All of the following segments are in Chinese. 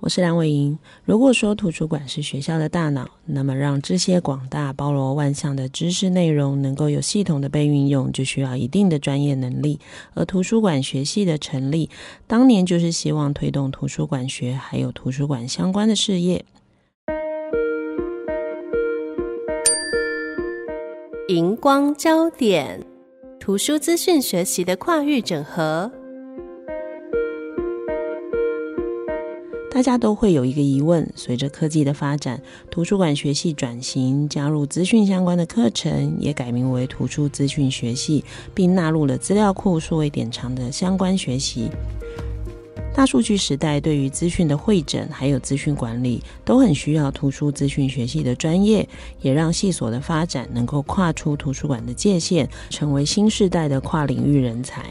我是梁伟莹。如果说图书馆是学校的大脑，那么让这些广大、包罗万象的知识内容能够有系统的被运用，就需要一定的专业能力。而图书馆学系的成立，当年就是希望推动图书馆学还有图书馆相关的事业。荧光焦点，图书资讯学习的跨域整合。大家都会有一个疑问：随着科技的发展，图书馆学系转型，加入资讯相关的课程，也改名为图书资讯学系，并纳入了资料库、数位典藏的相关学习。大数据时代，对于资讯的汇整还有资讯管理，都很需要图书资讯学系的专业，也让系所的发展能够跨出图书馆的界限，成为新时代的跨领域人才。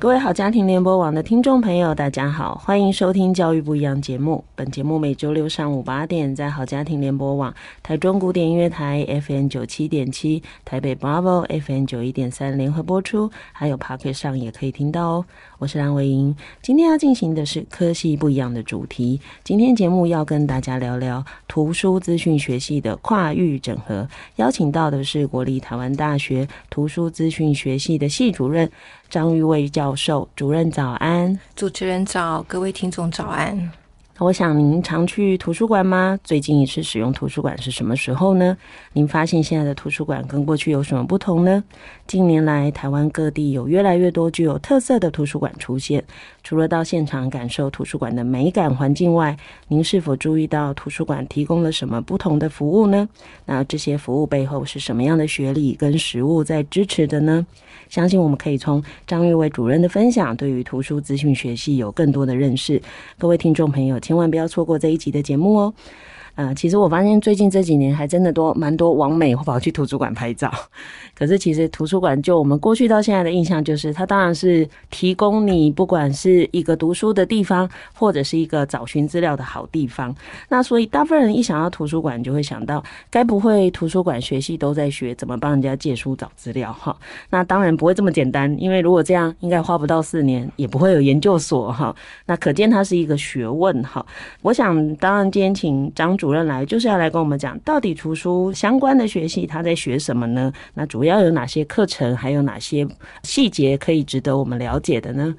各位好家庭联播网的听众朋友，大家好，欢迎收听《教育不一样》节目。本节目每周六上午八点在好家庭联播网、台中古典音乐台 FM 九七点七、台北 Bravo FM 九一点三联合播出，还有 Pocket 上也可以听到哦。我是蓝维英，今天要进行的是科系不一样的主题。今天节目要跟大家聊聊图书资讯学系的跨域整合，邀请到的是国立台湾大学图书资讯学系的系主任张育蔚教授。主任早安，主持人早，各位听众早安。我想您常去图书馆吗？最近一次使用图书馆是什么时候呢？您发现现在的图书馆跟过去有什么不同呢？近年来，台湾各地有越来越多具有特色的图书馆出现。除了到现场感受图书馆的美感环境外，您是否注意到图书馆提供了什么不同的服务呢？那这些服务背后是什么样的学理跟实务在支持的呢？相信我们可以从张玉伟主任的分享，对于图书资讯学系有更多的认识。各位听众朋友，千万不要错过这一集的节目哦。呃，其实我发现最近这几年还真的多蛮多网美会跑去图书馆拍照。可是其实图书馆就我们过去到现在的印象，就是它当然是提供你不管是一个读书的地方，或者是一个找寻资料的好地方。那所以大部分人一想到图书馆，就会想到该不会图书馆学系都在学怎么帮人家借书找资料哈？那当然不会这么简单，因为如果这样，应该花不到四年，也不会有研究所哈。那可见它是一个学问哈。我想当然今天请张主。主任来就是要来跟我们讲，到底图书相关的学系他在学什么呢？那主要有哪些课程，还有哪些细节可以值得我们了解的呢？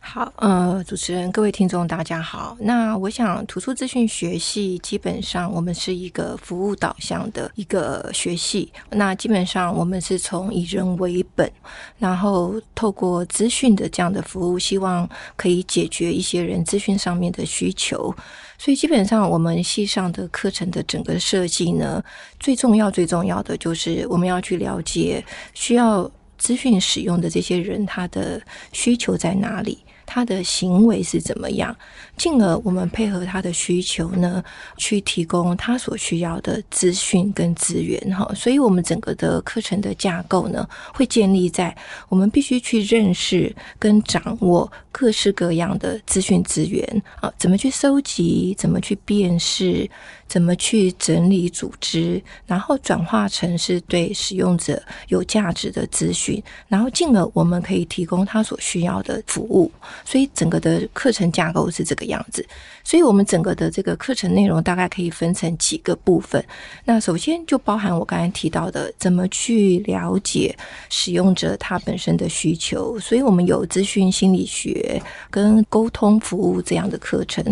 好，呃，主持人、各位听众，大家好。那我想，图书资讯学系基本上我们是一个服务导向的一个学系。那基本上我们是从以人为本，然后透过资讯的这样的服务，希望可以解决一些人资讯上面的需求。所以基本上我们系上的课程的整个设计呢，最重要、最重要的就是我们要去了解需要资讯使用的这些人，他的需求在哪里。他的行为是怎么样？进而我们配合他的需求呢，去提供他所需要的资讯跟资源哈。所以，我们整个的课程的架构呢，会建立在我们必须去认识跟掌握各式各样的资讯资源啊，怎么去收集，怎么去辨识。怎么去整理组织，然后转化成是对使用者有价值的资讯，然后进而我们可以提供他所需要的服务。所以整个的课程架构是这个样子。所以我们整个的这个课程内容大概可以分成几个部分。那首先就包含我刚才提到的，怎么去了解使用者他本身的需求。所以我们有资讯心理学。跟沟通服务这样的课程，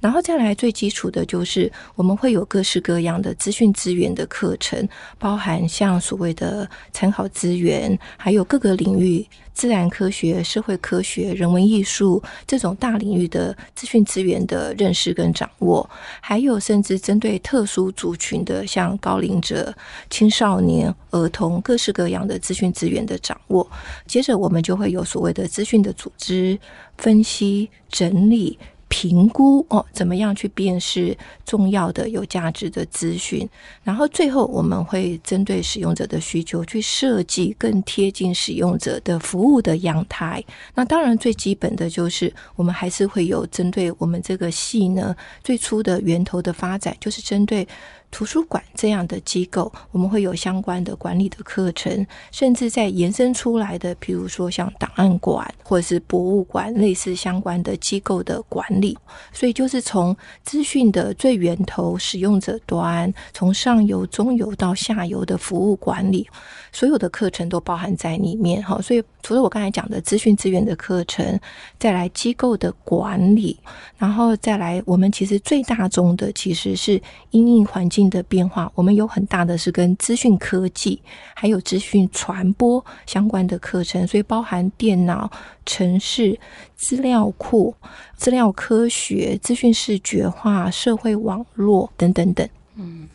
然后再来最基础的就是我们会有各式各样的资讯资源的课程，包含像所谓的参考资源，还有各个领域。自然科学、社会科学、人文艺术这种大领域的资讯资源的认识跟掌握，还有甚至针对特殊族群的，像高龄者、青少年、儿童，各式各样的资讯资源的掌握。接着，我们就会有所谓的资讯的组织、分析、整理。评估哦，怎么样去辨识重要的、有价值的资讯？然后最后我们会针对使用者的需求去设计更贴近使用者的服务的阳台。那当然最基本的就是我们还是会有针对我们这个系呢，最初的源头的发展，就是针对。图书馆这样的机构，我们会有相关的管理的课程，甚至在延伸出来的，比如说像档案馆或者是博物馆，类似相关的机构的管理。所以就是从资讯的最源头，使用者端，从上游、中游到下游的服务管理，所有的课程都包含在里面。哈，所以除了我刚才讲的资讯资源的课程，再来机构的管理，然后再来我们其实最大宗的其实是因应环境的变化，我们有很大的是跟资讯科技还有资讯传播相关的课程，所以包含电脑、城市、资料库、资料科学、资讯视觉化、社会网络等等等。嗯，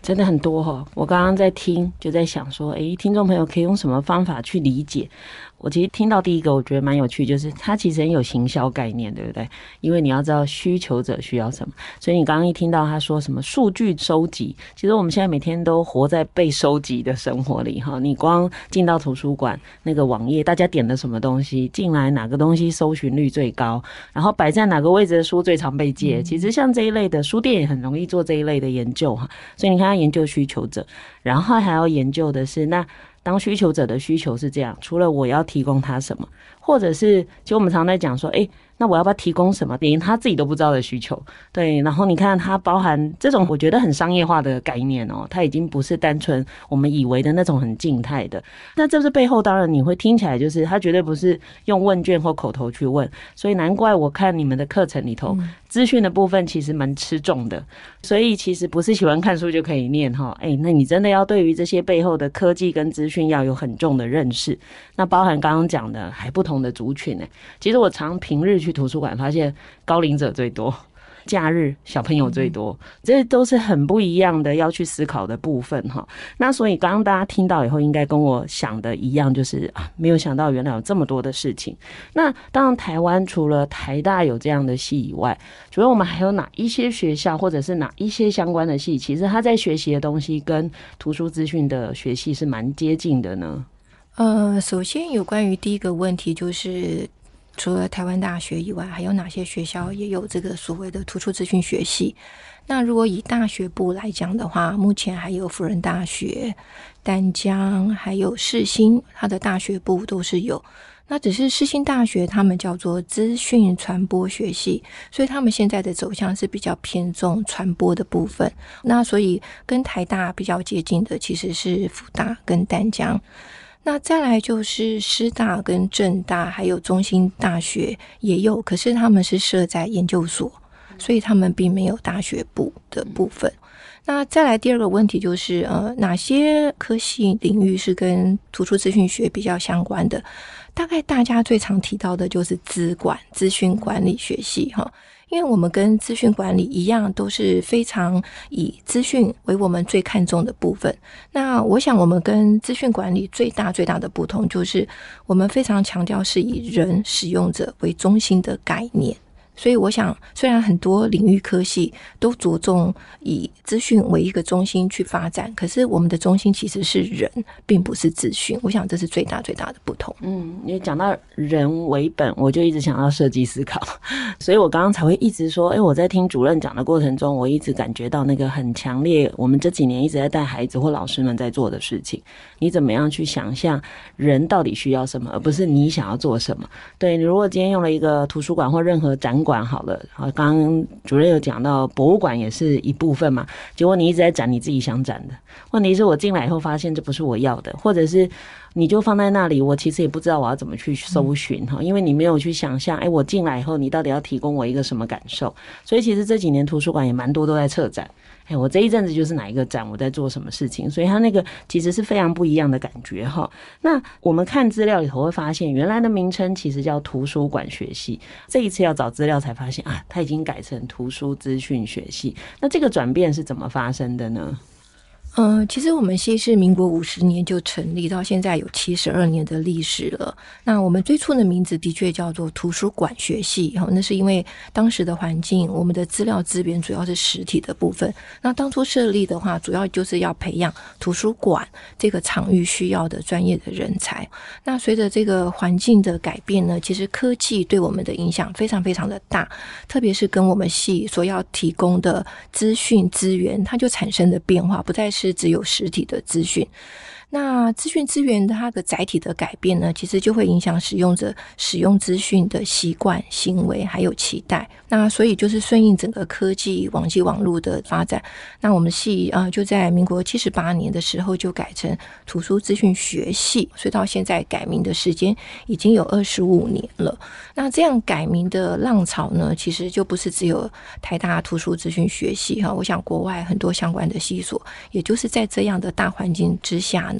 真的很多哈、我刚刚在听，就在想说，诶，听众朋友可以用什么方法去理解？我其实听到第一个，我觉得蛮有趣，就是它其实很有行销概念，对不对？因为你要知道需求者需要什么，所以你刚刚一听到他说什么数据收集，其实我们现在每天都活在被收集的生活里哈。你光进到图书馆那个网页，大家点了什么东西进来，哪个东西搜寻率最高，然后摆在哪个位置的书最常被借，其实像这一类的书店也很容易做这一类的研究哈。所以你看，他研究需求者，然后还要研究的是那。当需求者的需求是这样，除了我要提供他什么，或者是，其实我们常在讲说，诶，那我要不要提供什么，连他自己都不知道的需求，对，然后你看它包含这种我觉得很商业化的概念哦，它已经不是单纯我们以为的那种很静态的。那这是背后当然你会听起来就是它绝对不是用问卷或口头去问，所以难怪我看你们的课程里头。嗯资讯的部分其实蛮吃重的，所以其实不是喜欢看书就可以念哈。哎，那你真的要对于这些背后的科技跟资讯要有很重的认识。那包含刚刚讲的还不同的族群呢。其实我常平日去图书馆，发现高龄者最多。假日小朋友最多，这都是很不一样的要去思考的部分哈。那所以刚刚大家听到以后，应该跟我想的一样，就是啊，没有想到原来有这么多的事情。那当然，台湾除了台大有这样的系以外，主要我们还有哪一些学校，或者是哪一些相关的系，其实他在学习的东西跟图书资讯的学系是蛮接近的呢？呃，首先有关于第一个问题就是。除了台湾大学以外，还有哪些学校也有这个所谓的突出资讯学系？那如果以大学部来讲的话，目前还有辅仁大学、淡江，还有世新，它的大学部都是有。那只是世新大学，他们叫做资讯传播学系，所以他们现在的走向是比较偏重传播的部分。那所以跟台大比较接近的，其实是辅大跟淡江。那再来就是师大跟政大，还有中心大学也有，可是他们是设在研究所，所以他们并没有大学部的部分。那再来第二个问题就是，呃，哪些科系领域是跟图书资讯学比较相关的？大概大家最常提到的就是资管、资讯管理学系，哈。因为我们跟资讯管理一样，都是非常以资讯为我们最看重的部分。那我想，我们跟资讯管理最大最大的不同，就是我们非常强调是以人使用者为中心的概念。所以我想，虽然很多领域科系都着重以资讯为一个中心去发展，可是我们的中心其实是人，并不是资讯。我想这是最大最大的不同。嗯，你讲到人为本，我就一直想要设计思考，所以我刚刚才会一直说，哎，我在听主任讲的过程中，我一直感觉到那个很强烈。我们这几年一直在带孩子或老师们在做的事情，你怎么样去想象人到底需要什么，而不是你想要做什么？对，你如果今天用了一个图书馆或任何展馆。馆好了，好，刚刚主任有讲到博物馆也是一部分嘛，结果你一直在展你自己想展的，问题是我进来以后发现这不是我要的，或者是你就放在那里，我其实也不知道我要怎么去搜寻哈，因为你没有去想象，哎，我进来以后你到底要提供我一个什么感受？所以其实这几年图书馆也蛮多都在策展。哎，我这一阵子就是哪一个展，我在做什么事情，所以它那个其实是非常不一样的感觉哈。那我们看资料里头会发现，原来的名称其实叫图书馆学系，这一次要找资料才发现啊，它已经改成图书资讯学系。那这个转变是怎么发生的呢？嗯、其实我们系是民国五十年就成立，到现在有七十二年的历史了。那我们最初的名字的确叫做图书馆学系，哈，那是因为当时的环境，我们的资料资源主要是实体的部分。那当初设立的话，主要就是要培养图书馆这个场域需要的专业的人才。那随着这个环境的改变呢，其实科技对我们的影响非常非常的大，特别是跟我们系所要提供的资讯资源，它就产生的变化，不再是。是只有实体的资讯。那资讯资源它的载体的改变呢，其实就会影响使用者使用资讯的习惯、行为还有期待。那所以就是顺应整个科技、网际网络的发展。那我们系啊，就在民国七十八年的时候就改成图书资讯学系，所以到现在改名的时间已经有二十五年了。那这样改名的浪潮呢，其实就不是只有台大图书资讯学系哈。我想国外很多相关的系所，也就是在这样的大环境之下。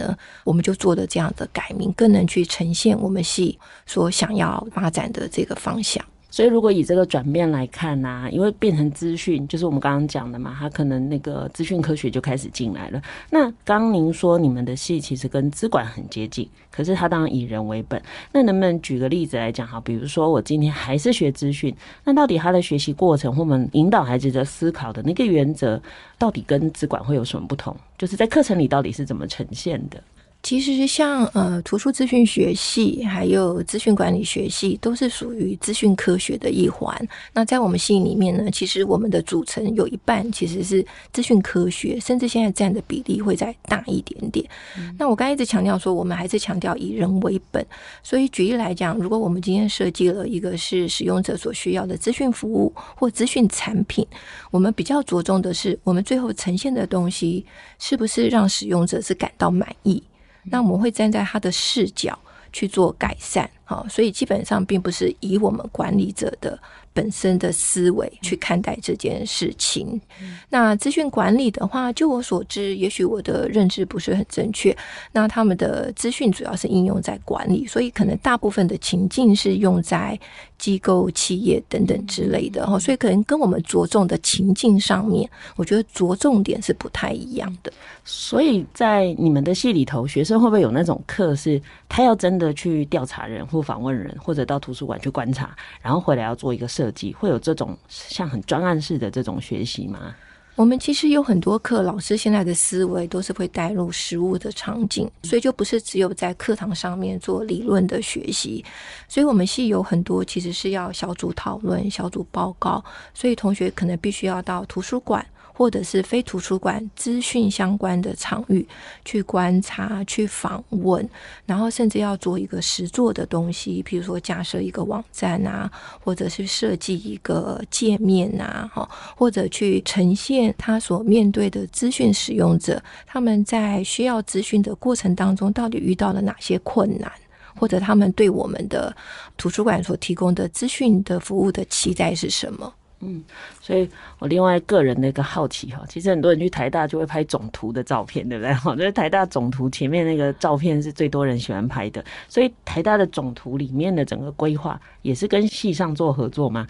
我们就做了这样的改名，更能去呈现我们系所想要发展的这个方向。所以，如果以这个转变来看呢、因为变成资讯，就是我们刚刚讲的嘛，它可能那个资讯科学就开始进来了。那刚您说你们的系其实跟资管很接近，可是它当然以人为本。那能不能举个例子来讲哈？比如说我今天还是学资讯，那到底他的学习过程或我们引导孩子的思考的那个原则，到底跟资管会有什么不同？就是在课程里到底是怎么呈现的？其实像呃图书资讯学系，还有资讯管理学系，都是属于资讯科学的一环。那在我们系里面呢，其实我们的组成有一半其实是资讯科学，甚至现在占的比例会再大一点点。嗯、那我刚才一直强调说，我们还是强调以人为本。所以举例来讲，如果我们今天设计了一个是使用者所需要的资讯服务或资讯产品，我们比较着重的是，我们最后呈现的东西是不是让使用者是感到满意。那我们会站在他的视角去做改善，好，所以基本上并不是以我们管理者的本身的思维去看待这件事情。那资讯管理的话，就我所知，也许我的认知不是很正确。那他们的资讯主要是应用在管理，所以可能大部分的情境是用在机构、企业等等之类的。所以可能跟我们着重的情境上面，我觉得着重点是不太一样的。所以在你们的系里头，学生会不会有那种课，是他要真的去调查人或访问人，或者到图书馆去观察，然后回来要做一个设计，会有这种像很专案式的这种学习吗？我们其实有很多课，老师现在的思维都是会带入实务的场景，所以就不是只有在课堂上面做理论的学习。所以我们系有很多其实是要小组讨论、小组报告，所以同学可能必须要到图书馆。或者是非图书馆资讯相关的场域去观察、去访问，然后甚至要做一个实作的东西，比如说架设一个网站啊，或者是设计一个界面啊，哈，或者去呈现他所面对的资讯使用者，他们在需要资讯的过程当中到底遇到了哪些困难，或者他们对我们的图书馆所提供的资讯的服务的期待是什么？嗯，所以我另外个人的一个好奇哈，其实很多人去台大就会拍总图的照片，对不对？哈，就是台大总图前面那个照片是最多人喜欢拍的，所以台大的总图里面的整个规划也是跟系上做合作吗？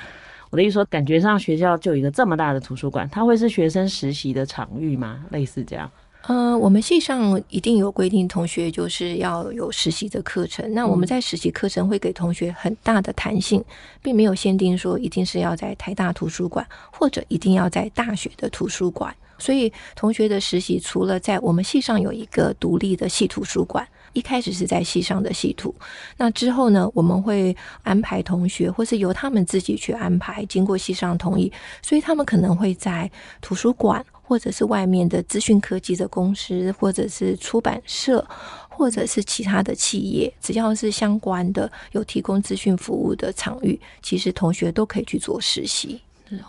我的意思说，感觉上学校就有一个这么大的图书馆，它会是学生实习的场域吗？类似这样。呃，我们系上一定有规定，同学就是要有实习的课程。那我们在实习课程会给同学很大的弹性，并没有限定说一定是要在台大图书馆，或者一定要在大学的图书馆。所以同学的实习除了在我们系上有一个独立的系图书馆，一开始是在系上的系图，那之后呢，我们会安排同学，或是由他们自己去安排，经过系上同意，所以他们可能会在图书馆。或者是外面的资讯科技的公司，或者是出版社，或者是其他的企业，只要是相关的有提供资讯服务的场域，其实同学都可以去做实习。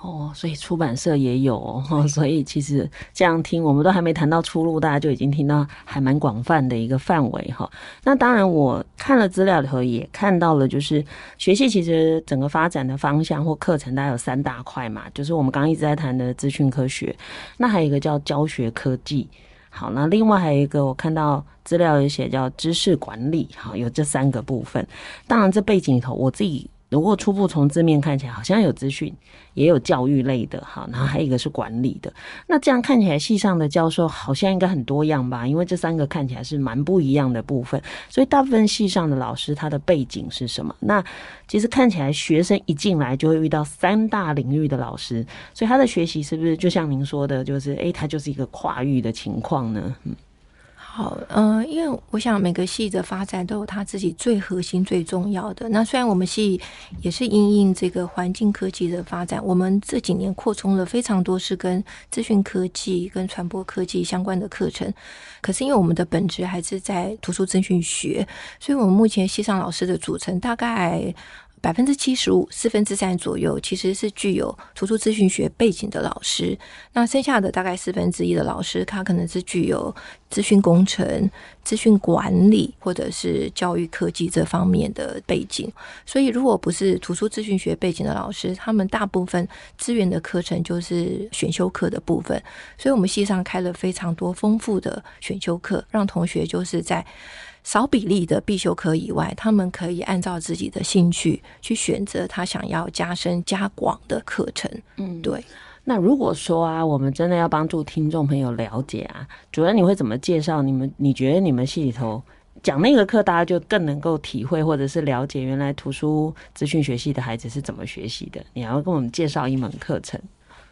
哦，所以出版社也有哦，所以其实这样听，我们都还没谈到出路，大家就已经听到还蛮广泛的一个范围哈。那当然，我看了资料里头也看到了，就是学系其实整个发展的方向或课程，大概有三大块嘛，就是我们刚刚一直在谈的资讯科学，那还有一个叫教学科技。好，那另外还有一个，我看到资料有写叫知识管理，好，有这三个部分。当然，这背景里头，我自己。如果初步从字面看起来，好像有资讯，也有教育类的，哈，然后还有一个是管理的。那这样看起来，系上的教授好像应该很多样吧？因为这三个看起来是蛮不一样的部分，所以大部分系上的老师他的背景是什么？那其实看起来，学生一进来就会遇到三大领域的老师，所以他的学习是不是就像您说的，就是诶，他就是一个跨域的情况呢？好，嗯、因为我想每个系的发展都有它自己最核心、最重要的。那虽然我们系也是因应这个环境科技的发展，我们这几年扩充了非常多是跟资讯科技、跟传播科技相关的课程。可是因为我们的本质还是在图书资讯学，所以我们目前系上老师的组成大概。百分之七十五，四分之三左右，其实是具有图书资讯学背景的老师。那剩下的大概四分之一的老师，他可能是具有资讯工程、资讯管理或者是教育科技这方面的背景。所以，如果不是图书资讯学背景的老师，他们大部分资源的课程就是选修课的部分。所以我们系上开了非常多丰富的选修课，让同学就是在。少比例的必修课以外，他们可以按照自己的兴趣去选择他想要加深加广的课程。嗯，对。那如果说啊，我们真的要帮助听众朋友了解啊，主任你会怎么介绍你们？你觉得你们系里头讲那个课，大家就更能够体会或者是了解原来图书资讯学系的孩子是怎么学习的？你还会跟我们介绍一门课程？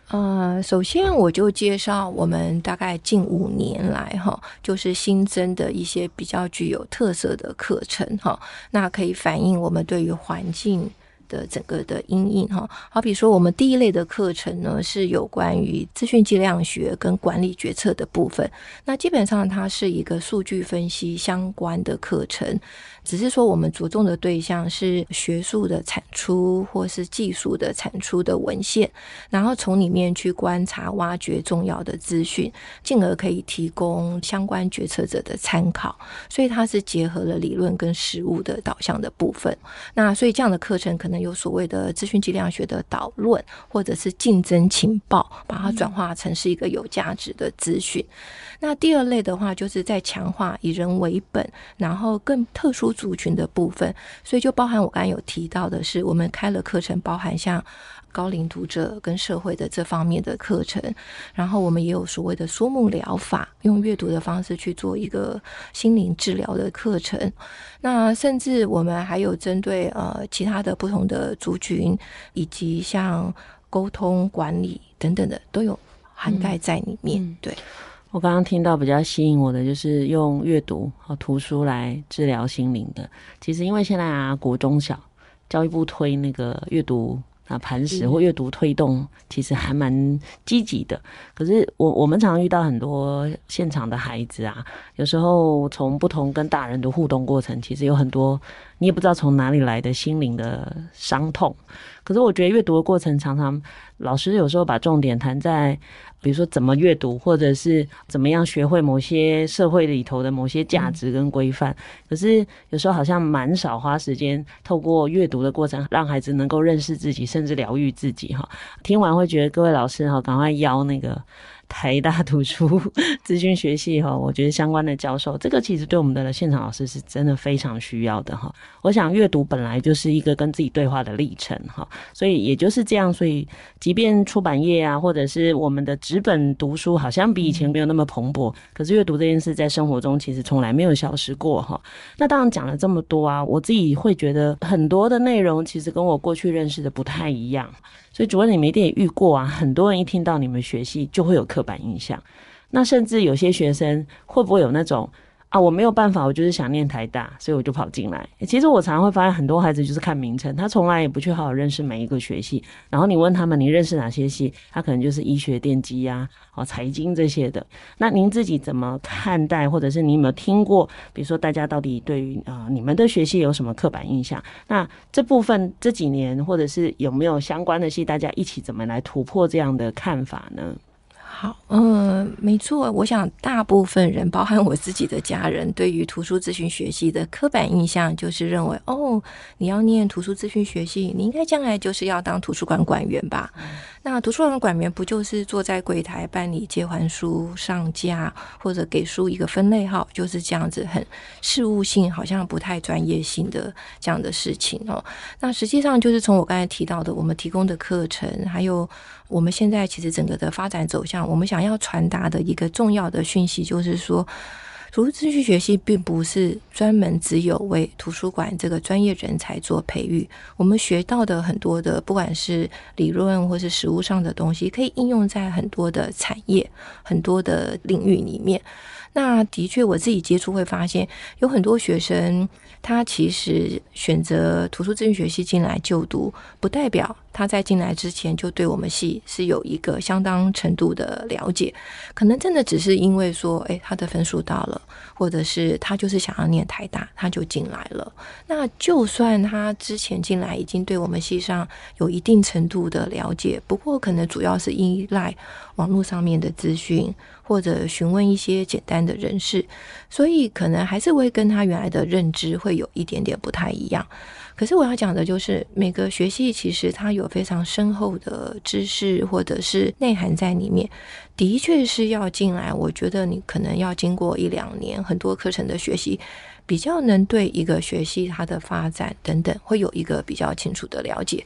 呃，首先我就介绍我们大概近五年来哈，就是新增的一些比较具有特色的课程哈，那可以反映我们对于环境的整个的阴影哈。好比说，我们第一类的课程呢，是有关于资讯计量学跟管理决策的部分，那基本上它是一个数据分析相关的课程。只是说，我们着重的对象是学术的产出或是技术的产出的文献，然后从里面去观察、挖掘重要的资讯，进而可以提供相关决策者的参考。所以它是结合了理论跟实务的导向的部分。那所以这样的课程可能有所谓的资讯计量学的导论，或者是竞争情报，把它转化成是一个有价值的资讯。那第二类的话，就是在强化以人为本，然后更特殊族群的部分，所以就包含我刚才有提到的是，我们开了课程，包含像高龄读者跟社会的这方面的课程，然后我们也有所谓的书目疗法，用阅读的方式去做一个心灵治疗的课程。那甚至我们还有针对呃其他的不同的族群，以及像沟通管理等等的，都有涵盖在里面。嗯、对。我刚刚听到比较吸引我的，就是用阅读和图书来治疗心灵的。其实因为现在啊，国中小教育部推那个阅读啊磐石或阅读推动，其实还蛮积极的。可是我我们常遇到很多现场的孩子啊，有时候从不同跟大人的互动过程，其实有很多你也不知道从哪里来的心灵的伤痛。可是我觉得阅读的过程，常常老师有时候把重点谈在。比如说怎么阅读，或者是怎么样学会某些社会里头的某些价值跟规范。可是有时候好像蛮少花时间透过阅读的过程，让孩子能够认识自己，甚至疗愈自己。哈，听完会觉得各位老师哈，赶快邀那个。台大图书 资讯学系哈，我觉得相关的教授，这个其实对我们的现场老师是真的非常需要的哈。我想阅读本来就是一个跟自己对话的历程哈，所以也就是这样，所以即便出版业啊，或者是我们的纸本读书，好像比以前没有那么蓬勃，可是阅读这件事在生活中其实从来没有消失过哈。那当然讲了这么多啊，我自己会觉得很多的内容其实跟我过去认识的不太一样。所以主任，你们一定也遇过啊，很多人一听到你们学系就会有刻板印象，那甚至有些学生会不会有那种啊，我没有办法，我就是想念台大，所以我就跑进来。其实我常常会发现，很多孩子就是看名称，他从来也不去好好认识每一个学系。然后你问他们，你认识哪些系？他可能就是医学、电机呀、哦财经这些的。那您自己怎么看待，或者是你有没有听过？比如说，大家到底对于啊、你们的学系有什么刻板印象？那这部分这几年，或者是有没有相关的系，大家一起怎么来突破这样的看法呢？好，嗯，没错。我想大部分人，包含我自己的家人，对于图书资讯学系的刻板印象，就是认为，哦，你要念图书资讯学系，你应该将来就是要当图书馆馆员吧？嗯、那图书馆馆员不就是坐在柜台办理借还书、上架或者给书一个分类号，就是这样子，很事务性，好像不太专业性的这样的事情哦。那实际上就是从我刚才提到的，我们提供的课程，还有。我们现在其实整个的发展走向，我们想要传达的一个重要的讯息，就是说，图书资讯学习并不是专门只有为图书馆这个专业人才做培育。我们学到的很多的，不管是理论或是实务上的东西，可以应用在很多的产业、很多的领域里面。那的确，我自己接触会发现，有很多学生，他其实选择图书资讯学系进来就读，不代表他在进来之前就对我们系是有一个相当程度的了解。可能真的只是因为说，诶，他的分数到了，或者是他就是想要念台大，他就进来了。那就算他之前进来已经对我们系上有一定程度的了解，不过可能主要是依赖网络上面的资讯。或者询问一些简单的人事，所以可能还是会跟他原来的认知会有一点点不太一样。可是我要讲的就是，每个学系其实它有非常深厚的知识或者是内涵在里面，的确是要进来。我觉得你可能要经过一两年很多课程的学习，比较能对一个学系它的发展等等会有一个比较清楚的了解。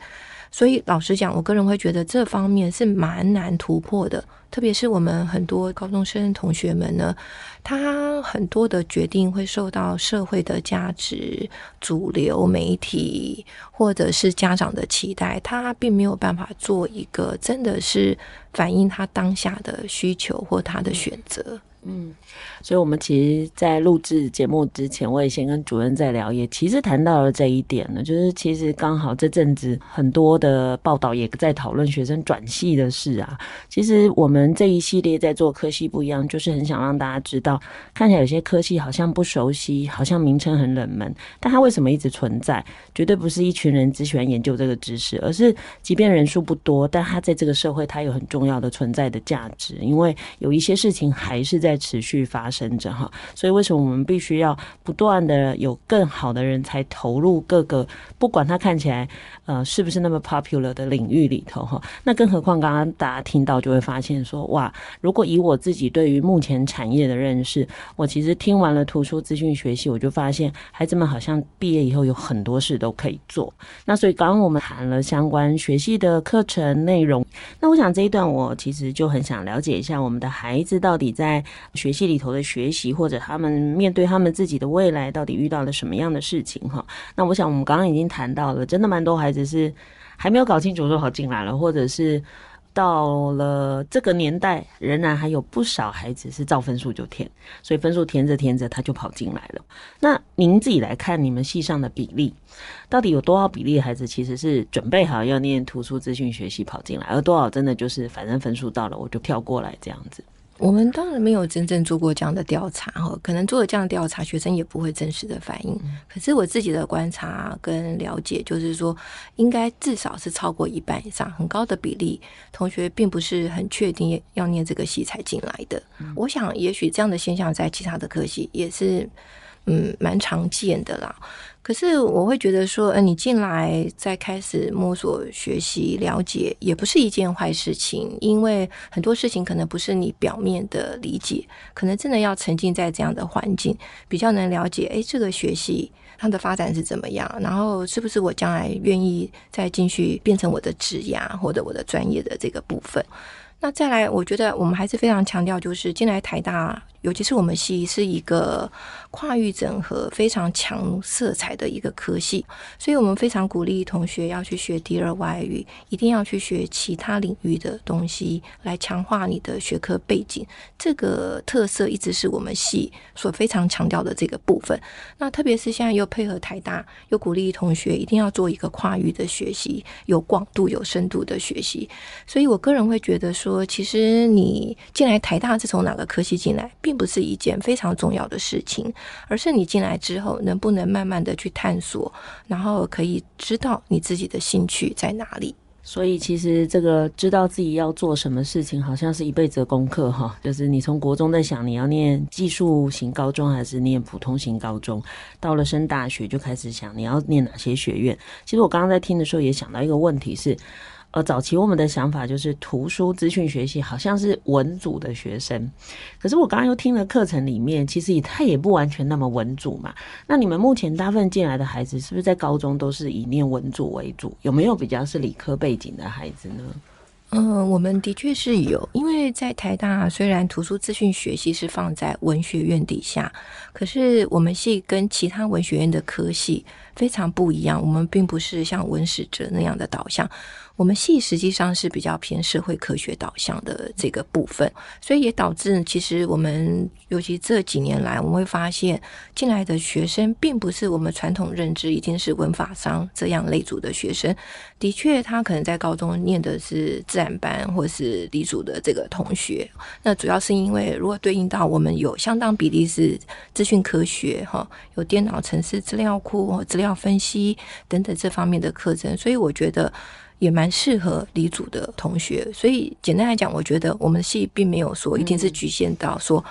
所以老实讲，我个人会觉得这方面是蛮难突破的，特别是我们很多高中生同学们呢，他很多的决定会受到社会的价值、主流媒体或者是家长的期待，他并没有办法做一个真的是反映他当下的需求或他的选择。嗯，所以，我们其实，在录制节目之前，我也先跟主任在聊，也其实谈到了这一点呢，就是其实刚好这阵子很多的报道也在讨论学生转系的事啊。其实我们这一系列在做科系不一样，就是很想让大家知道，看起来有些科系好像不熟悉，好像名称很冷门，但它为什么一直存在？绝对不是一群人只喜欢研究这个知识，而是即便人数不多，但它在这个社会它有很重要的存在的价值，因为有一些事情还是在。在持续发生着哈，所以为什么我们必须要不断的有更好的人才投入各个，不管他看起来呃是不是那么 popular 的领域里头哈？那更何况刚刚大家听到就会发现说哇，如果以我自己对于目前产业的认识，我其实听完了图书资讯学系，我就发现孩子们好像毕业以后有很多事都可以做。那所以刚刚我们谈了相关学系的课程内容，那我想这一段我其实就很想了解一下我们的孩子到底在。学系里里头的学习，或者他们面对他们自己的未来，到底遇到了什么样的事情？哈，那我想我们刚刚已经谈到了，真的蛮多孩子是还没有搞清楚就跑进来了，或者是到了这个年代，仍然还有不少孩子是照分数就填，所以分数填着填着他就跑进来了。那您自己来看，你们系上的比例，到底有多少比例孩子其实是准备好要念图书资讯学习跑进来，而多少真的就是反正分数到了我就跳过来这样子？我们当然没有真正做过这样的调查哈，可能做了这样的调查，学生也不会真实的反应。可是我自己的观察跟了解，就是说，应该至少是超过一半以上，很高的比例同学并不是很确定要念这个系才进来的。我想，也许这样的现象在其他的科系也是，嗯，蛮常见的啦。可是我会觉得说，呃，你进来再开始摸索、学习、了解，也不是一件坏事情。因为很多事情可能不是你表面的理解，可能真的要沉浸在这样的环境，比较能了解。诶，这个学习它的发展是怎么样？然后是不是我将来愿意再继续变成我的职业或者我的专业的这个部分？那再来，我觉得我们还是非常强调，就是进来台大。尤其是我们系是一个跨域整合非常强色彩的一个科系，所以我们非常鼓励同学要去学第二外语，一定要去学其他领域的东西，来强化你的学科背景。这个特色一直是我们系所非常强调的这个部分。那特别是现在又配合台大，又鼓励同学一定要做一个跨域的学习，有广度、有深度的学习。所以我个人会觉得说，说其实你进来台大是从哪个科系进来，并并不是一件非常重要的事情，而是你进来之后能不能慢慢的去探索，然后可以知道你自己的兴趣在哪里。所以其实这个知道自己要做什么事情，好像是一辈子的功课哈。就是你从国中在想你要念技术型高中还是念普通型高中，到了升大学就开始想你要念哪些学院。其实我刚刚在听的时候也想到一个问题是。呃，早期我们的想法就是图书资讯学系好像是文组的学生，可是我刚刚又听了课程里面，其实也他也不完全那么文组嘛。那你们目前大部分进来的孩子，是不是在高中都是以念文组为主？有没有比较是理科背景的孩子呢？嗯，我们的确是有，因为在台大虽然图书资讯学系是放在文学院底下，可是我们系跟其他文学院的科系非常不一样，我们并不是像文史哲那样的导向。我们系实际上是比较偏社会科学导向的这个部分，所以也导致其实我们尤其这几年来，我们会发现进来的学生并不是我们传统认知已经是文法商这样类组的学生。的确，他可能在高中念的是自然班或是理组的这个同学，那主要是因为如果对应到我们有相当比例是资讯科学哈，有电脑城市、资料库、资料分析等等这方面的课程，所以我觉得。也蛮适合理组的同学，所以简单来讲，我觉得我们的系并没有说一定是局限到说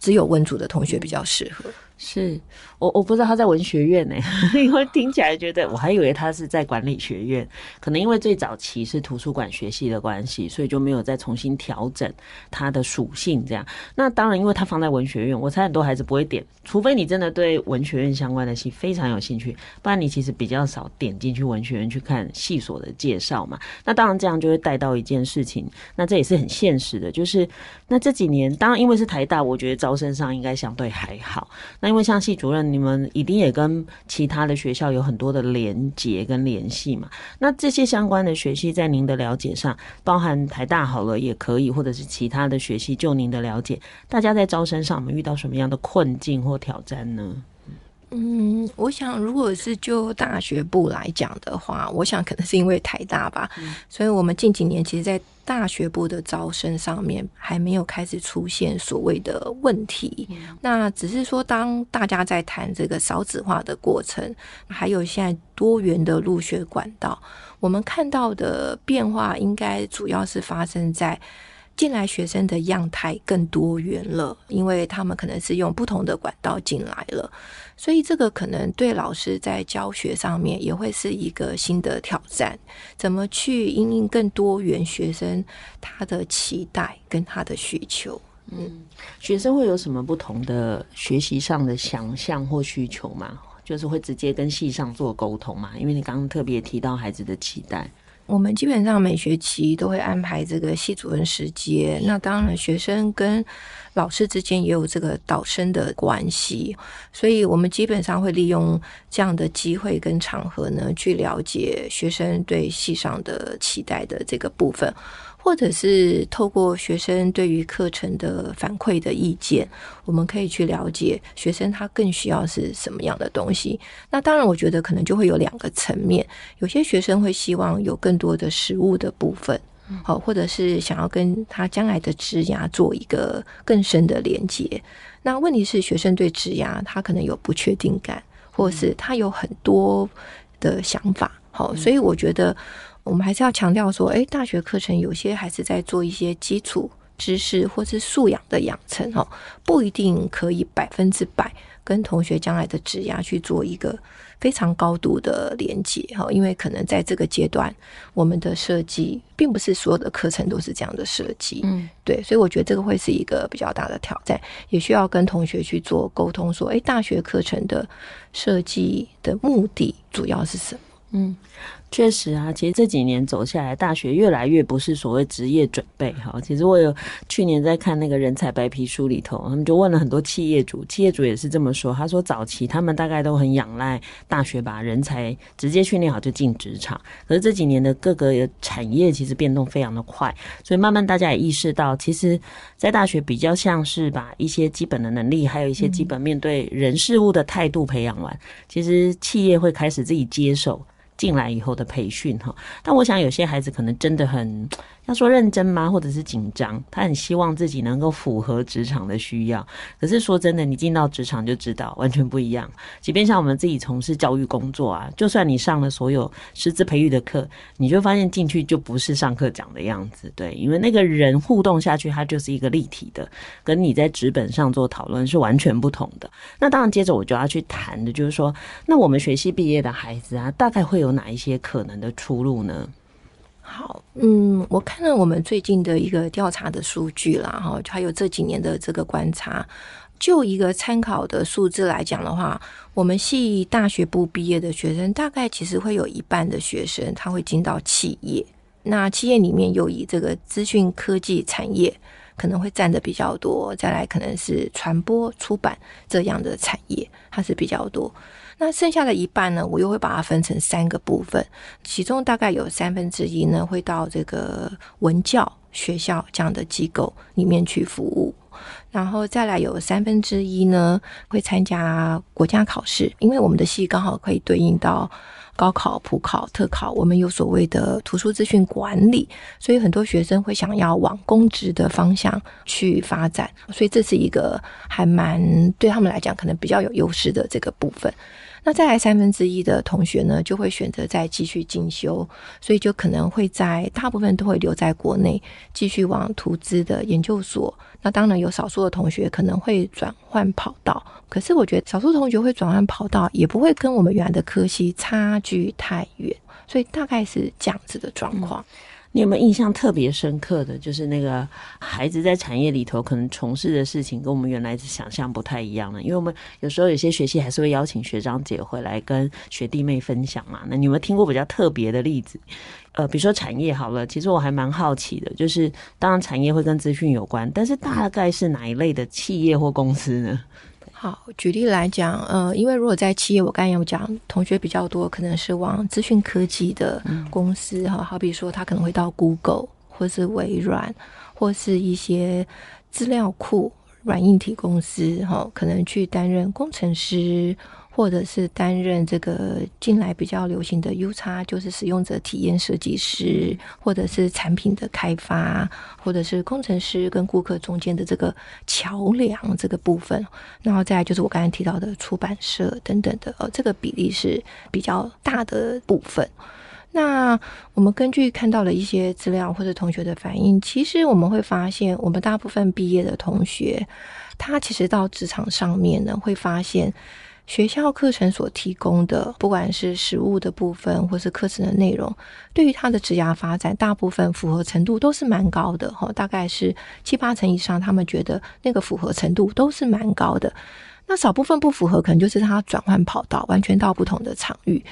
只有文组的同学比较适合。是我我不知道他在文学院呢，因为听起来觉得我还以为他是在管理学院，可能因为最早期是图书馆学系的关系，所以就没有再重新调整它的属性这样。那当然，因为他放在文学院，我猜很多孩子不会点，除非你真的对文学院相关的系非常有兴趣，不然你其实比较少点进去文学院去看系所的介绍嘛。那当然这样就会带到一件事情，那这也是很现实的，就是那这几年当然因为是台大，我觉得招生上应该相对还好。那因为像系主任，你们一定也跟其他的学校有很多的连接跟联系嘛？那这些相关的学系，在您的了解上，包含台大好了也可以，或者是其他的学系，就您的了解，大家在招生上，我们遇到什么样的困境或挑战呢？嗯，我想，如果是就大学部来讲的话，我想可能是因为台大吧，嗯、所以我们近几年其实，在大学部的招生上面还没有开始出现所谓的问题。嗯、那只是说，当大家在谈这个少子化的过程，还有现在多元的入学管道，我们看到的变化，应该主要是发生在。进来学生的样态更多元了，因为他们可能是用不同的管道进来了，所以这个可能对老师在教学上面也会是一个新的挑战。怎么去因应更多元学生他的期待跟他的需求？嗯，学生会有什么不同的学习上的想象或需求吗？就是会直接跟系上做沟通吗？因为你刚刚特别提到孩子的期待。我们基本上每学期都会安排这个系主任时间，那当然学生跟老师之间也有这个导生的关系，所以我们基本上会利用这样的机会跟场合呢，去了解学生对系上的期待的这个部分。或者是透过学生对于课程的反馈的意见，我们可以去了解学生他更需要是什么样的东西。那当然，我觉得可能就会有两个层面，有些学生会希望有更多的实物的部分，好，或者是想要跟他将来的职涯做一个更深的连接。那问题是，学生对职涯他可能有不确定感，或是他有很多的想法。好，所以我觉得。我们还是要强调说，诶，大学课程有些还是在做一些基础知识或是素养的养成，哦，不一定可以百分之百跟同学将来的职涯去做一个非常高度的连接，哈，因为可能在这个阶段，我们的设计并不是所有的课程都是这样的设计，嗯，对，所以我觉得这个会是一个比较大的挑战，也需要跟同学去做沟通，说，诶，大学课程的设计的目的主要是什么？嗯，确实啊，其实这几年走下来，大学越来越不是所谓职业准备哈。其实我有去年在看那个人才白皮书里头，他们就问了很多企业主，企业主也是这么说。他说早期他们大概都很仰赖大学把人才直接训练好就进职场，可是这几年的各个产业其实变动非常的快，所以慢慢大家也意识到，其实，在大学比较像是把一些基本的能力，还有一些基本面对人事物的态度培养完，其实企业会开始自己接手。进来以后的培训哈，但我想有些孩子可能真的很。他说认真吗？或者是紧张？他很希望自己能够符合职场的需要。可是说真的，你进到职场就知道，完全不一样。即便像我们自己从事教育工作啊，就算你上了所有师资培育的课，你就发现进去就不是上课讲的样子。对，因为那个人互动下去，他就是一个立体的，跟你在纸本上做讨论是完全不同的。那当然，接着我就要去谈的就是说，那我们学系毕业的孩子啊，大概会有哪一些可能的出路呢？好，嗯，我看了我们最近的一个调查的数据啦，哈，还有这几年的这个观察，就一个参考的数字来讲的话，我们系大学部毕业的学生，大概其实会有一半的学生他会进到企业，那企业里面又以这个资讯科技产业可能会占的比较多，再来可能是传播出版这样的产业，它是比较多。那剩下的一半呢，我又会把它分成三个部分，其中大概有三分之一呢会到这个文教学校这样的机构里面去服务，然后再来有三分之一呢会参加国家考试，因为我们的系刚好可以对应到高考、普考、特考，我们有所谓的图书资讯管理，所以很多学生会想要往公职的方向去发展，所以这是一个还蛮对他们来讲可能比较有优势的这个部分。那再来三分之一的同学呢，就会选择再继续进修，所以就可能会在大部分都会留在国内，继续往图资的研究所。那当然有少数的同学可能会转换跑道，可是我觉得少数同学会转换跑道，也不会跟我们原来的科系差距太远，所以大概是这样子的状况。嗯你有没有印象特别深刻的就是那个孩子在产业里头可能从事的事情跟我们原来想象不太一样呢？因为我们有时候有些学系还是会邀请学长姐回来跟学弟妹分享嘛。那你有没有听过比较特别的例子？呃，比如说产业好了，其实我还蛮好奇的，就是当然产业会跟资讯有关，但是大概是哪一类的企业或公司呢？好，举例来讲，呃，因为如果在企业，我刚才有讲，同学比较多，可能是往资讯科技的公司哈，嗯、好比说他可能会到 Google 或是微软，或是一些资料库软硬体公司哈，可能去担任工程师。或者是担任这个近来比较流行的 U 叉就是使用者体验设计师，或者是产品的开发，或者是工程师跟顾客中间的这个桥梁这个部分，然后再来就是我刚才提到的出版社等等的，呃，这个比例是比较大的部分。那我们根据看到了一些资料或者同学的反应，其实我们会发现，我们大部分毕业的同学，他其实到职场上面呢，会发现。学校课程所提供的，不管是实物的部分，或是课程的内容，对于他的职涯发展，大部分符合程度都是蛮高的哈，大概是七八成以上，他们觉得那个符合程度都是蛮高的。那少部分不符合，可能就是他转换跑道，完全到不同的场域。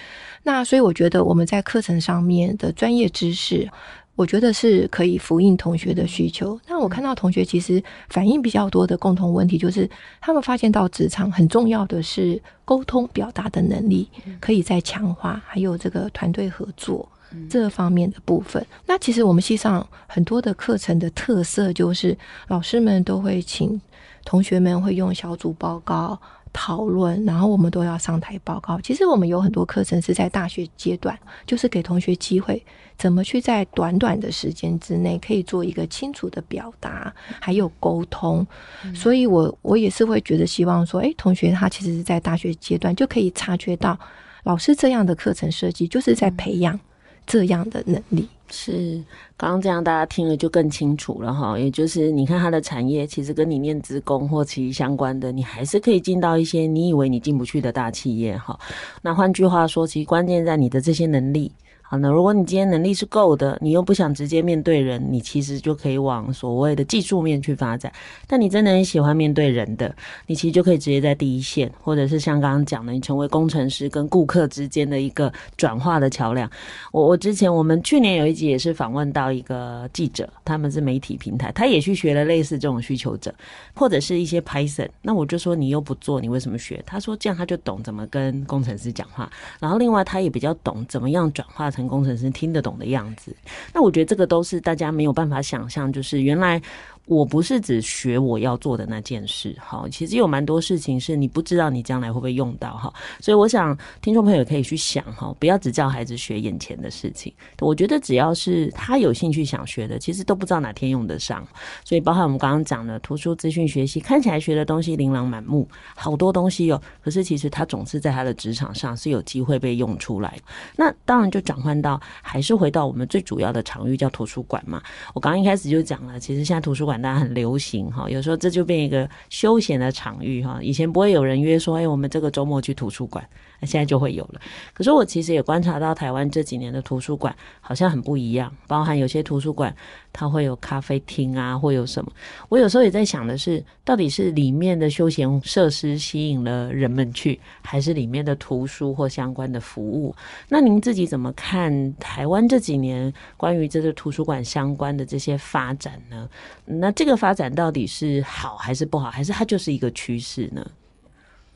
那所以我觉得我们在课程上面的专业知识。我觉得是可以呼应同学的需求。那我看到同学其实反映比较多的共同问题，就是他们发现到职场很重要的是沟通表达的能力可以再强化，还有这个团队合作这方面的部分。那其实我们系上很多的课程的特色，就是老师们都会请同学们会用小组报告。讨论，然后我们都要上台报告。其实我们有很多课程是在大学阶段，就是给同学机会，怎么去在短短的时间之内可以做一个清楚的表达，还有沟通。嗯、所以我我也是会觉得希望说，哎，同学他其实是在大学阶段就可以察觉到，老师这样的课程设计就是在培养这样的能力。是，刚刚这样大家听了就更清楚了哈。也就是你看他的产业，其实跟你念职工或其相关的，你还是可以进到一些你以为你进不去的大企业哈。那换句话说，其实关键在你的这些能力。好，那如果你今天能力是够的，你又不想直接面对人，你其实就可以往所谓的技术面去发展。但你真的很喜欢面对人的，你其实就可以直接在第一线，或者是像刚刚讲的，你成为工程师跟顾客之间的一个转化的桥梁。我我之前我们去年有一集也是访问到一个记者，他们是媒体平台，他也去学了类似这种需求者，或者是一些 Python。那我就说你又不做，你为什么学？他说这样他就懂怎么跟工程师讲话，然后另外他也比较懂怎么样转化成工程师听得懂的样子，那我觉得这个都是大家没有办法想象，就是原来。我不是只学我要做的那件事，哈，其实有蛮多事情是你不知道你将来会不会用到，哈，所以我想听众朋友可以去想，哈，不要只叫孩子学眼前的事情。我觉得只要是他有兴趣想学的，其实都不知道哪天用得上。所以包含我们刚刚讲的图书资讯学习，看起来学的东西琳琅满目，好多东西哟，可是其实他总是在他的职场上是有机会被用出来。那当然就转换到还是回到我们最主要的场域叫图书馆嘛。我刚刚一开始就讲了，其实现在图书馆。那很流行哈，有时候这就变一个休闲的场域哈。以前不会有人约说，哎，我们这个周末去图书馆。那现在就会有了。可是我其实也观察到，台湾这几年的图书馆好像很不一样，包含有些图书馆它会有咖啡厅啊，会有什么。我有时候也在想的是，到底是里面的休闲设施吸引了人们去，还是里面的图书或相关的服务？那您自己怎么看台湾这几年关于这个图书馆相关的这些发展呢？那这个发展到底是好还是不好，还是它就是一个趋势呢？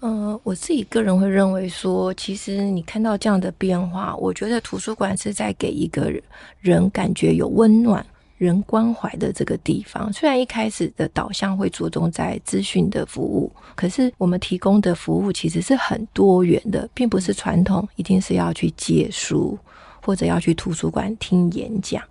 呃，我自己个人会认为说，其实你看到这样的变化，我觉得图书馆是在给一个人感觉有温暖、人关怀的这个地方。虽然一开始的导向会着重在资讯的服务，可是我们提供的服务其实是很多元的，并不是传统，一定是要去借书或者要去图书馆听演讲。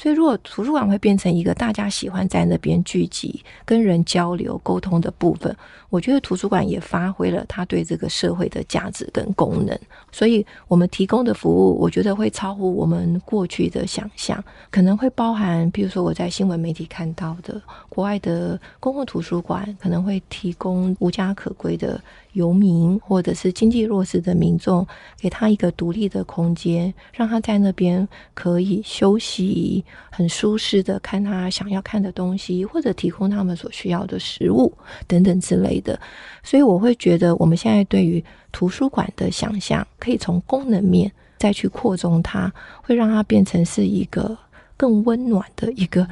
所以，如果图书馆会变成一个大家喜欢在那边聚集、跟人交流、沟通的部分，我觉得图书馆也发挥了它对这个社会的价值跟功能。所以，我们提供的服务，我觉得会超乎我们过去的想象，可能会包含，比如说我在新闻媒体看到的，国外的公共图书馆可能会提供无家可归的游民或者是经济弱势的民众，给他一个独立的空间，让他在那边可以休息，很舒适的看他想要看的东西，或者提供他们所需要的食物等等之类的。所以我会觉得，我们现在对于图书馆的想象，可以从功能面再去扩充它，会让它变成是一个更温暖的一个。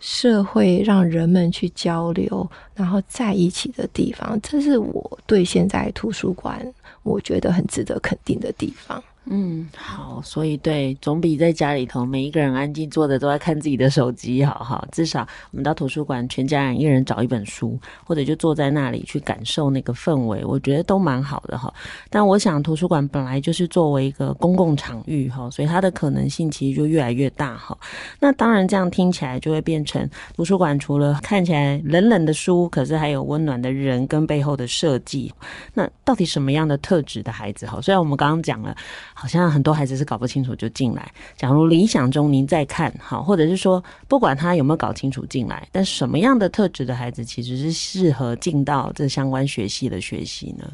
社会让人们去交流，然后在一起的地方，这是我对现在图书馆我觉得很值得肯定的地方。嗯，好，所以对，总比在家里头每一个人安静坐着都在看自己的手机好哈。至少我们到图书馆，全家人一人找一本书，或者就坐在那里去感受那个氛围，我觉得都蛮好的哈。但我想图书馆本来就是作为一个公共场域哈，所以它的可能性其实就越来越大哈。那当然这样听起来就会变成图书馆除了看起来冷冷的书，可是还有温暖的人跟背后的设计。那到底什么样的特质的孩子哈？虽然我们刚刚讲了。好像很多孩子是搞不清楚就进来。假如理想中您在看好，或者是说不管他有没有搞清楚进来，但什么样的特质的孩子其实是适合进到这相关学系的学习呢？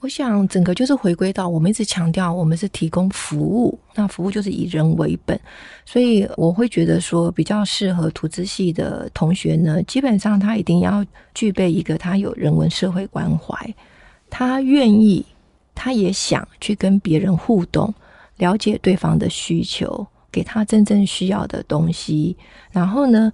我想整个就是回归到我们一直强调，我们是提供服务，那服务就是以人为本，所以我会觉得说比较适合图资系的同学呢，基本上他一定要具备一个他有人文社会关怀，他愿意。他也想去跟别人互动，了解对方的需求，给他真正需要的东西。然后呢，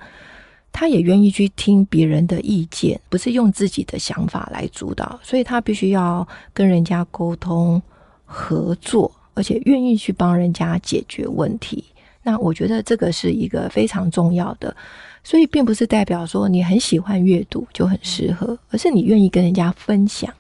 他也愿意去听别人的意见，不是用自己的想法来主导。所以他必须要跟人家沟通、合作，而且愿意去帮人家解决问题。那我觉得这个是一个非常重要的。所以并不是代表说你很喜欢阅读就很适合，而是你愿意跟人家分享、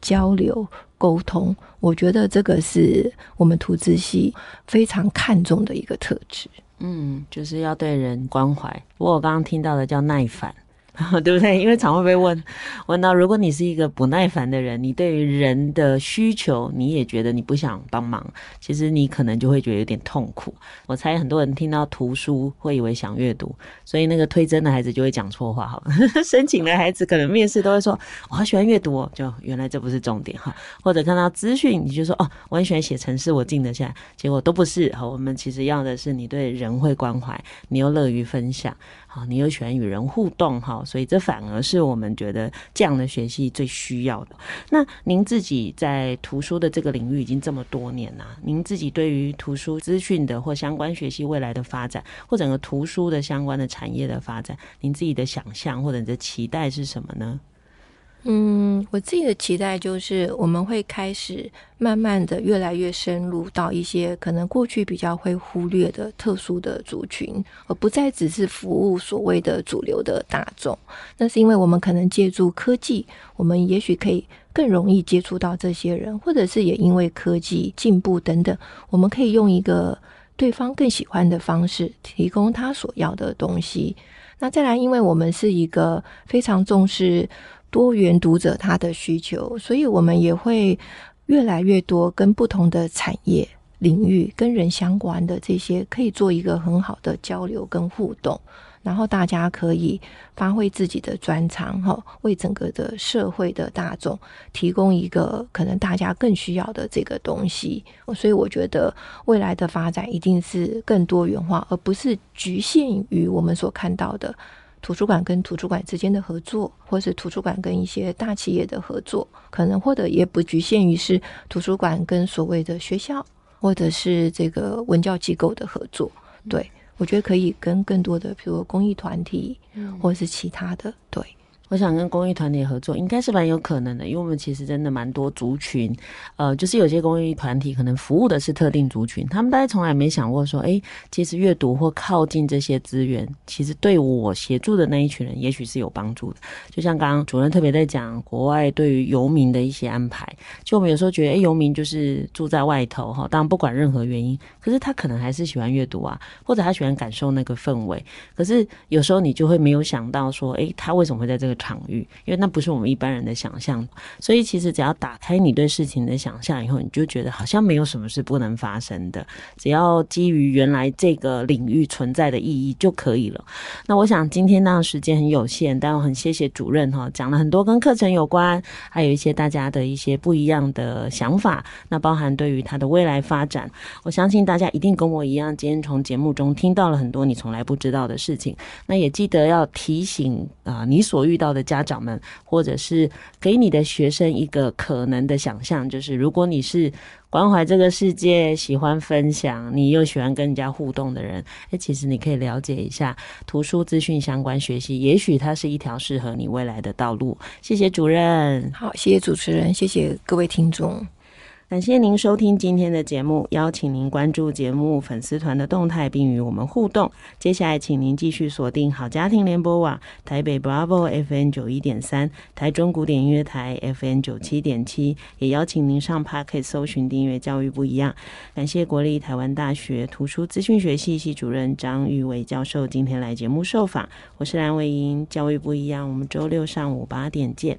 交流。沟通，我觉得这个是我们图资系非常看重的一个特质。嗯，就是要对人关怀。不过我刚刚听到的叫耐烦。对不对？因为常会被问问到，如果你是一个不耐烦的人，你对于人的需求你也觉得你不想帮忙，其实你可能就会觉得有点痛苦。我猜很多人听到图书会以为想阅读，所以那个推甄的孩子就会讲错话。好，申请的孩子可能面试都会说我好喜欢阅读哦，就原来这不是重点哈。或者看到资讯，你就说哦，我很喜欢写程式，我静得下来，结果都不是。好，我们其实要的是你对人会关怀，你又乐于分享。好，你又喜欢与人互动，哈，所以这反而是我们觉得这样的学习最需要的。那您自己在图书的这个领域已经这么多年了，您自己对于图书资讯的或相关学习未来的发展，或整个图书的相关的产业的发展，您自己的想象或者你的期待是什么呢？嗯，我自己的期待就是，我们会开始慢慢的越来越深入到一些可能过去比较会忽略的特殊的族群，而不再只是服务所谓的主流的大众。那是因为我们可能借助科技，我们也许可以更容易接触到这些人，或者是也因为科技进步等等，我们可以用一个对方更喜欢的方式提供他所要的东西。那再来，因为我们是一个非常重视。多元读者他的需求，所以我们也会越来越多跟不同的产业领域跟人相关的这些，可以做一个很好的交流跟互动，然后大家可以发挥自己的专长，哈，为整个的社会的大众提供一个可能大家更需要的这个东西。所以我觉得未来的发展一定是更多元化，而不是局限于我们所看到的。图书馆跟图书馆之间的合作，或是图书馆跟一些大企业的合作，可能或者也不局限于是图书馆跟所谓的学校，或者是这个文教机构的合作。对，我觉得可以跟更多的，比如公益团体，或者是其他的，对。我想跟公益团体合作，应该是蛮有可能的，因为我们其实真的蛮多族群，呃，就是有些公益团体可能服务的是特定族群，他们大概从来没想过说，哎，其实阅读或靠近这些资源，其实对我协助的那一群人，也许是有帮助的。就像刚刚主任特别在讲国外对于游民的一些安排，就我们有时候觉得，哎，游民就是住在外头哈，当然不管任何原因，可是他可能还是喜欢阅读啊，或者他喜欢感受那个氛围，可是有时候你就会没有想到说，哎，他为什么会在这个场域，因为那不是我们一般人的想象，所以其实只要打开你对事情的想象以后，你就觉得好像没有什么是不能发生的，只要基于原来这个领域存在的意义就可以了。那我想今天呢时间很有限，但我很谢谢主任哈，讲了很多跟课程有关，还有一些大家的一些不一样的想法，那包含对于他的未来发展，我相信大家一定跟我一样，今天从节目中听到了很多你从来不知道的事情，那也记得要提醒啊、你所遇到。的家长们，或者是给你的学生一个可能的想象，就是如果你是关怀这个世界、喜欢分享、你又喜欢跟人家互动的人，诶，其实你可以了解一下图书资讯相关学习，也许它是一条适合你未来的道路。谢谢主任，好，谢谢主持人，谢谢各位听众。感谢您收听今天的节目，邀请您关注节目粉丝团的动态，并与我们互动。接下来，请您继续锁定好家庭联播网台北 Bravo FM 九一点三、台中古典音乐台 FM 九七点七，也邀请您上 Podcast 搜寻订阅教育不一样。感谢国立台湾大学图书资讯学系系主任张玉伟教授今天来节目受访。我是蓝伟莹，教育不一样，我们周六上午八点见。